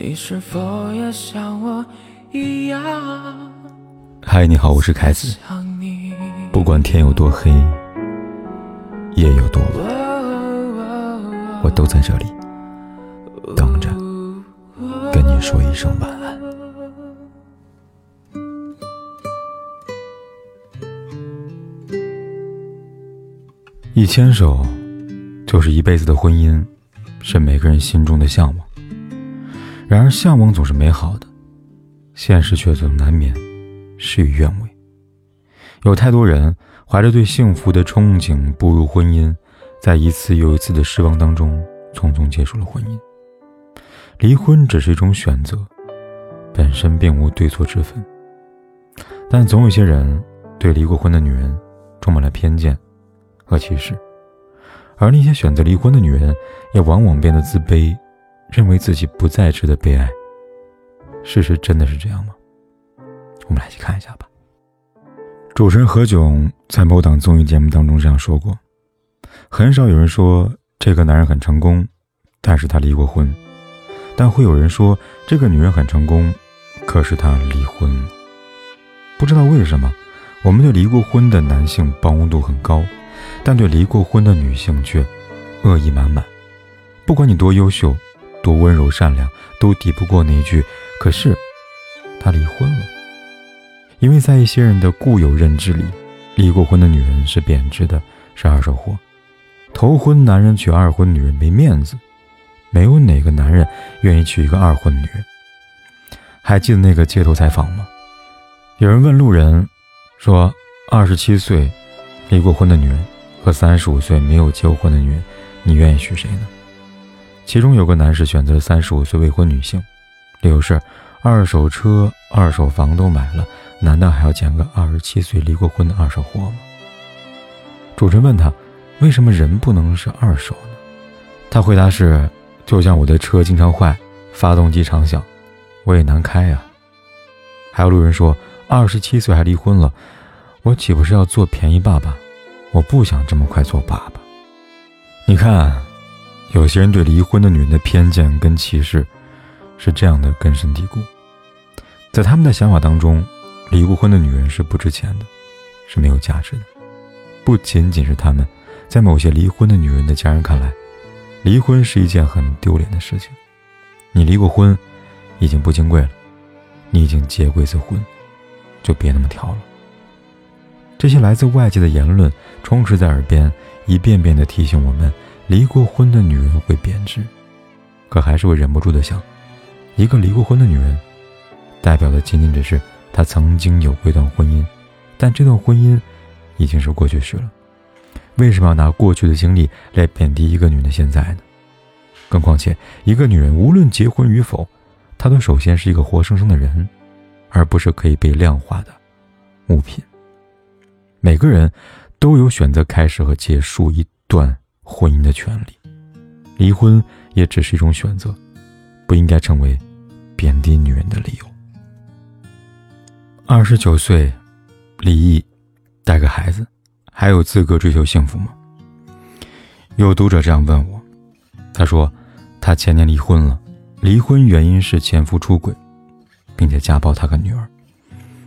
你是否也像我一样？嗨，你好，我是凯子。不管天有多黑，夜有多晚，我都在这里等着跟你说一声晚安。一牵手就是一辈子的婚姻，是每个人心中的向往。然而，向往总是美好的，现实却总难免事与愿违。有太多人怀着对幸福的憧憬步入婚姻，在一次又一次的失望当中，匆匆结束了婚姻。离婚只是一种选择，本身并无对错之分。但总有些人对离过婚的女人充满了偏见和歧视，而那些选择离婚的女人，也往往变得自卑。认为自己不再值得被爱，事实真的是这样吗？我们来一起看一下吧。主持人何炅在某档综艺节目当中这样说过：“很少有人说这个男人很成功，但是他离过婚；但会有人说这个女人很成功，可是她离婚。不知道为什么，我们对离过婚的男性包容度很高，但对离过婚的女性却恶意满满。不管你多优秀。”多温柔善良，都抵不过那句“可是他离婚了”。因为在一些人的固有认知里，离过婚的女人是贬值的，是二手货。头婚男人娶二婚女人没面子，没有哪个男人愿意娶一个二婚女人。还记得那个街头采访吗？有人问路人说：“二十七岁离过婚的女人和三十五岁没有结过婚的女人，你愿意娶谁呢？”其中有个男士选择三十五岁未婚女性，理由是二手车、二手房都买了，难道还要捡个二十七岁离过婚的二手货吗？主持人问他，为什么人不能是二手呢？他回答是：就像我的车经常坏，发动机常响，我也难开呀。还有路人说，二十七岁还离婚了，我岂不是要做便宜爸爸？我不想这么快做爸爸。你看。有些人对离婚的女人的偏见跟歧视，是这样的根深蒂固。在他们的想法当中，离过婚的女人是不值钱的，是没有价值的。不仅仅是他们，在某些离婚的女人的家人看来，离婚是一件很丢脸的事情。你离过婚，已经不金贵了，你已经结过一次婚，就别那么挑了。这些来自外界的言论充斥在耳边，一遍遍地提醒我们。离过婚的女人会贬值，可还是会忍不住的想：一个离过婚的女人，代表的仅仅只是她曾经有过一段婚姻，但这段婚姻已经是过去式了。为什么要拿过去的经历来贬低一个女人的现在呢？更况且，一个女人无论结婚与否，她都首先是一个活生生的人，而不是可以被量化的物品。每个人都有选择开始和结束一段。婚姻的权利，离婚也只是一种选择，不应该成为贬低女人的理由。二十九岁离异，带个孩子，还有资格追求幸福吗？有读者这样问我，他说，他前年离婚了，离婚原因是前夫出轨，并且家暴他跟女儿，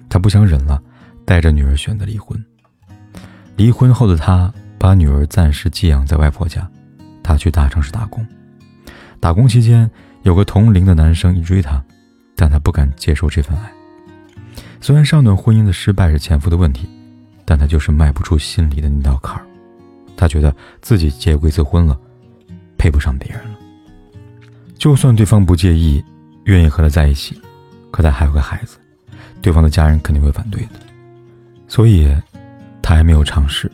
他不想忍了，带着女儿选择离婚。离婚后的他。把女儿暂时寄养在外婆家，她去大城市打工。打工期间，有个同龄的男生一追她，但她不敢接受这份爱。虽然上段婚姻的失败是前夫的问题，但她就是迈不出心里的那道坎儿。她觉得自己结过一次婚了，配不上别人了。就算对方不介意，愿意和他在一起，可他还有个孩子，对方的家人肯定会反对的。所以，她还没有尝试。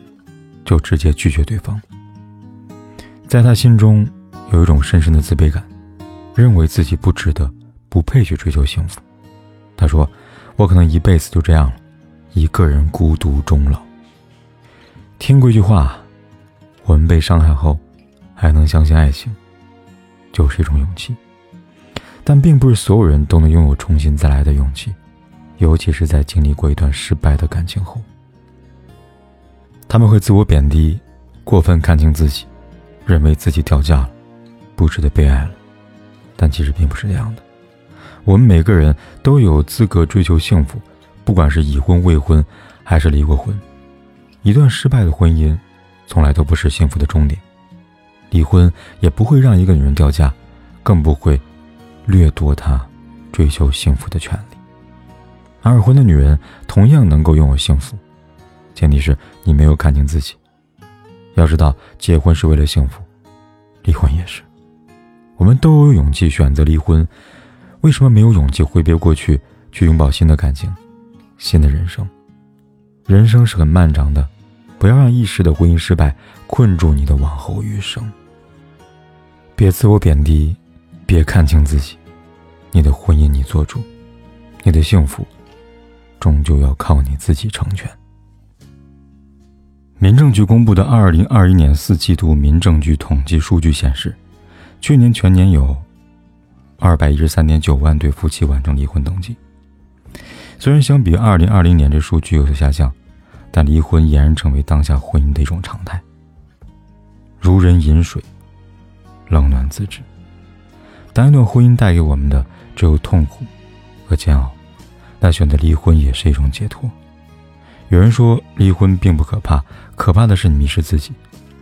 就直接拒绝对方，在他心中有一种深深的自卑感，认为自己不值得，不配去追求幸福。他说：“我可能一辈子就这样了，一个人孤独终老。”听过一句话：“我们被伤害后，还能相信爱情，就是一种勇气。”但并不是所有人都能拥有重新再来的勇气，尤其是在经历过一段失败的感情后。他们会自我贬低，过分看清自己，认为自己掉价了，不值得被爱了。但其实并不是这样的。我们每个人都有资格追求幸福，不管是已婚、未婚，还是离过婚。一段失败的婚姻，从来都不是幸福的终点。离婚也不会让一个女人掉价，更不会掠夺她追求幸福的权利。二婚的女人同样能够拥有幸福，前提是你没有看清自己。要知道，结婚是为了幸福，离婚也是。我们都有勇气选择离婚，为什么没有勇气挥别过去，去拥抱新的感情、新的人生？人生是很漫长的，不要让一时的婚姻失败困住你的往后余生。别自我贬低，别看清自己，你的婚姻你做主，你的幸福。终究要靠你自己成全。民政局公布的二零二一年四季度民政局统计数据显示，去年全年有二百一十三点九万对夫妻完成离婚登记。虽然相比二零二零年这数据有所下降，但离婚俨然成为当下婚姻的一种常态。如人饮水，冷暖自知。当一段婚姻带给我们的只有痛苦和煎熬。那选择离婚也是一种解脱。有人说离婚并不可怕，可怕的是你迷失自己，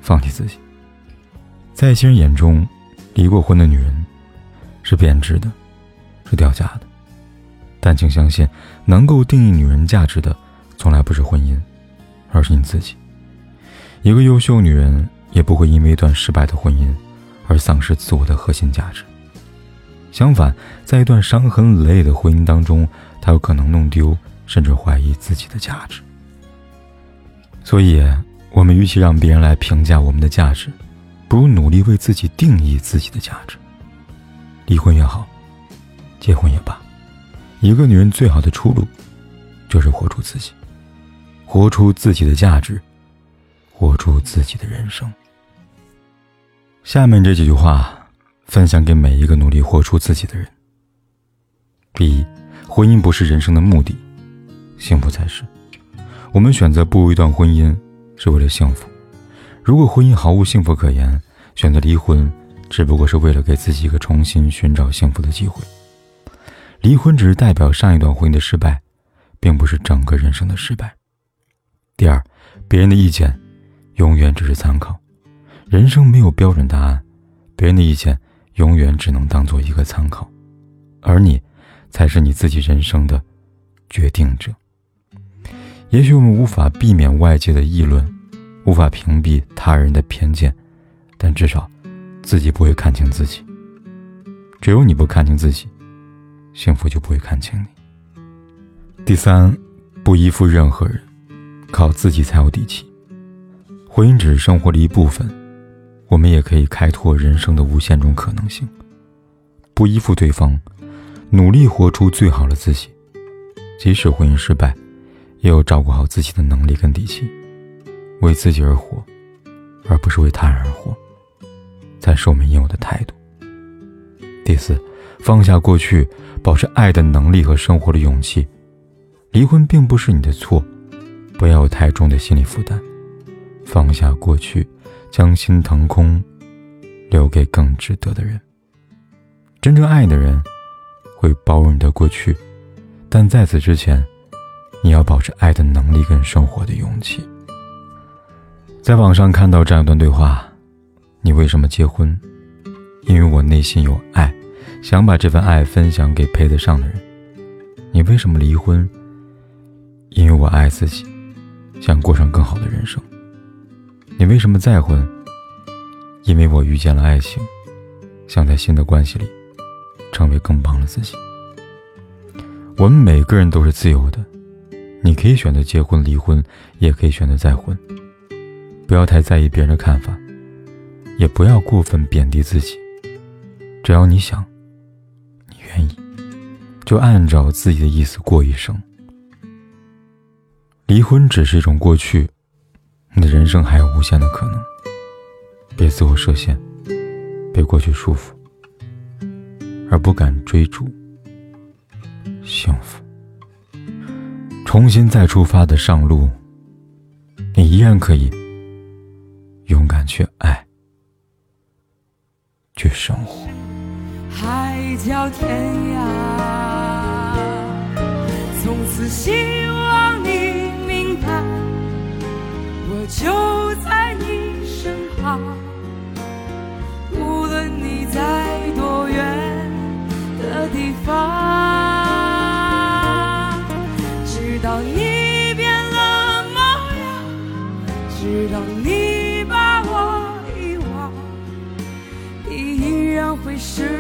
放弃自己。在一些人眼中，离过婚的女人是贬值的，是掉价的。但请相信，能够定义女人价值的，从来不是婚姻，而是你自己。一个优秀女人也不会因为一段失败的婚姻而丧失自我的核心价值。相反，在一段伤痕累累的婚姻当中，她有可能弄丢，甚至怀疑自己的价值。所以，我们与其让别人来评价我们的价值，不如努力为自己定义自己的价值。离婚也好，结婚也罢，一个女人最好的出路，就是活出自己，活出自己的价值，活出自己的人生。下面这几句话。分享给每一个努力活出自己的人。第一，婚姻不是人生的目的，幸福才是。我们选择步入一段婚姻，是为了幸福。如果婚姻毫无幸福可言，选择离婚，只不过是为了给自己一个重新寻找幸福的机会。离婚只是代表上一段婚姻的失败，并不是整个人生的失败。第二，别人的意见，永远只是参考，人生没有标准答案，别人的意见。永远只能当做一个参考，而你，才是你自己人生的决定者。也许我们无法避免外界的议论，无法屏蔽他人的偏见，但至少，自己不会看清自己。只有你不看清自己，幸福就不会看清你。第三，不依附任何人，靠自己才有底气。婚姻只是生活的一部分。我们也可以开拓人生的无限种可能性，不依附对方，努力活出最好的自己。即使婚姻失败，也有照顾好自己的能力跟底气。为自己而活，而不是为他人而活，才是我们应有的态度。第四，放下过去，保持爱的能力和生活的勇气。离婚并不是你的错，不要有太重的心理负担，放下过去。将心腾空，留给更值得的人。真正爱你的人，会包容你的过去，但在此之前，你要保持爱的能力跟生活的勇气。在网上看到这样一段对话：你为什么结婚？因为我内心有爱，想把这份爱分享给配得上的人。你为什么离婚？因为我爱自己，想过上更好的人生。你为什么再婚？因为我遇见了爱情，想在新的关系里成为更棒的自己。我们每个人都是自由的，你可以选择结婚、离婚，也可以选择再婚。不要太在意别人的看法，也不要过分贬低自己。只要你想，你愿意，就按照自己的意思过一生。离婚只是一种过去。你的人生还有无限的可能，别自我设限，被过去束缚，而不敢追逐幸福。重新再出发的上路，你依然可以勇敢去爱，去生活。海角天涯。从此希望你明白，我就在你身旁，无论你在多远的地方，是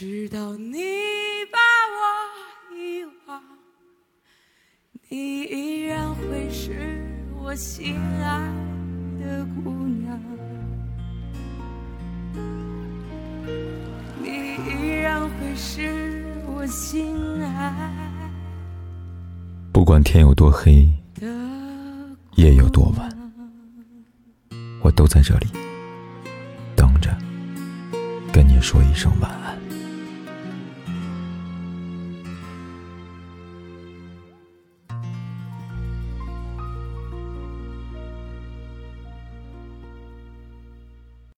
直到你把我遗忘。你依然会是我心爱的姑娘，你依然会是我心爱不管天有多黑，夜有多晚，我都在这里等着，跟你说一声晚安。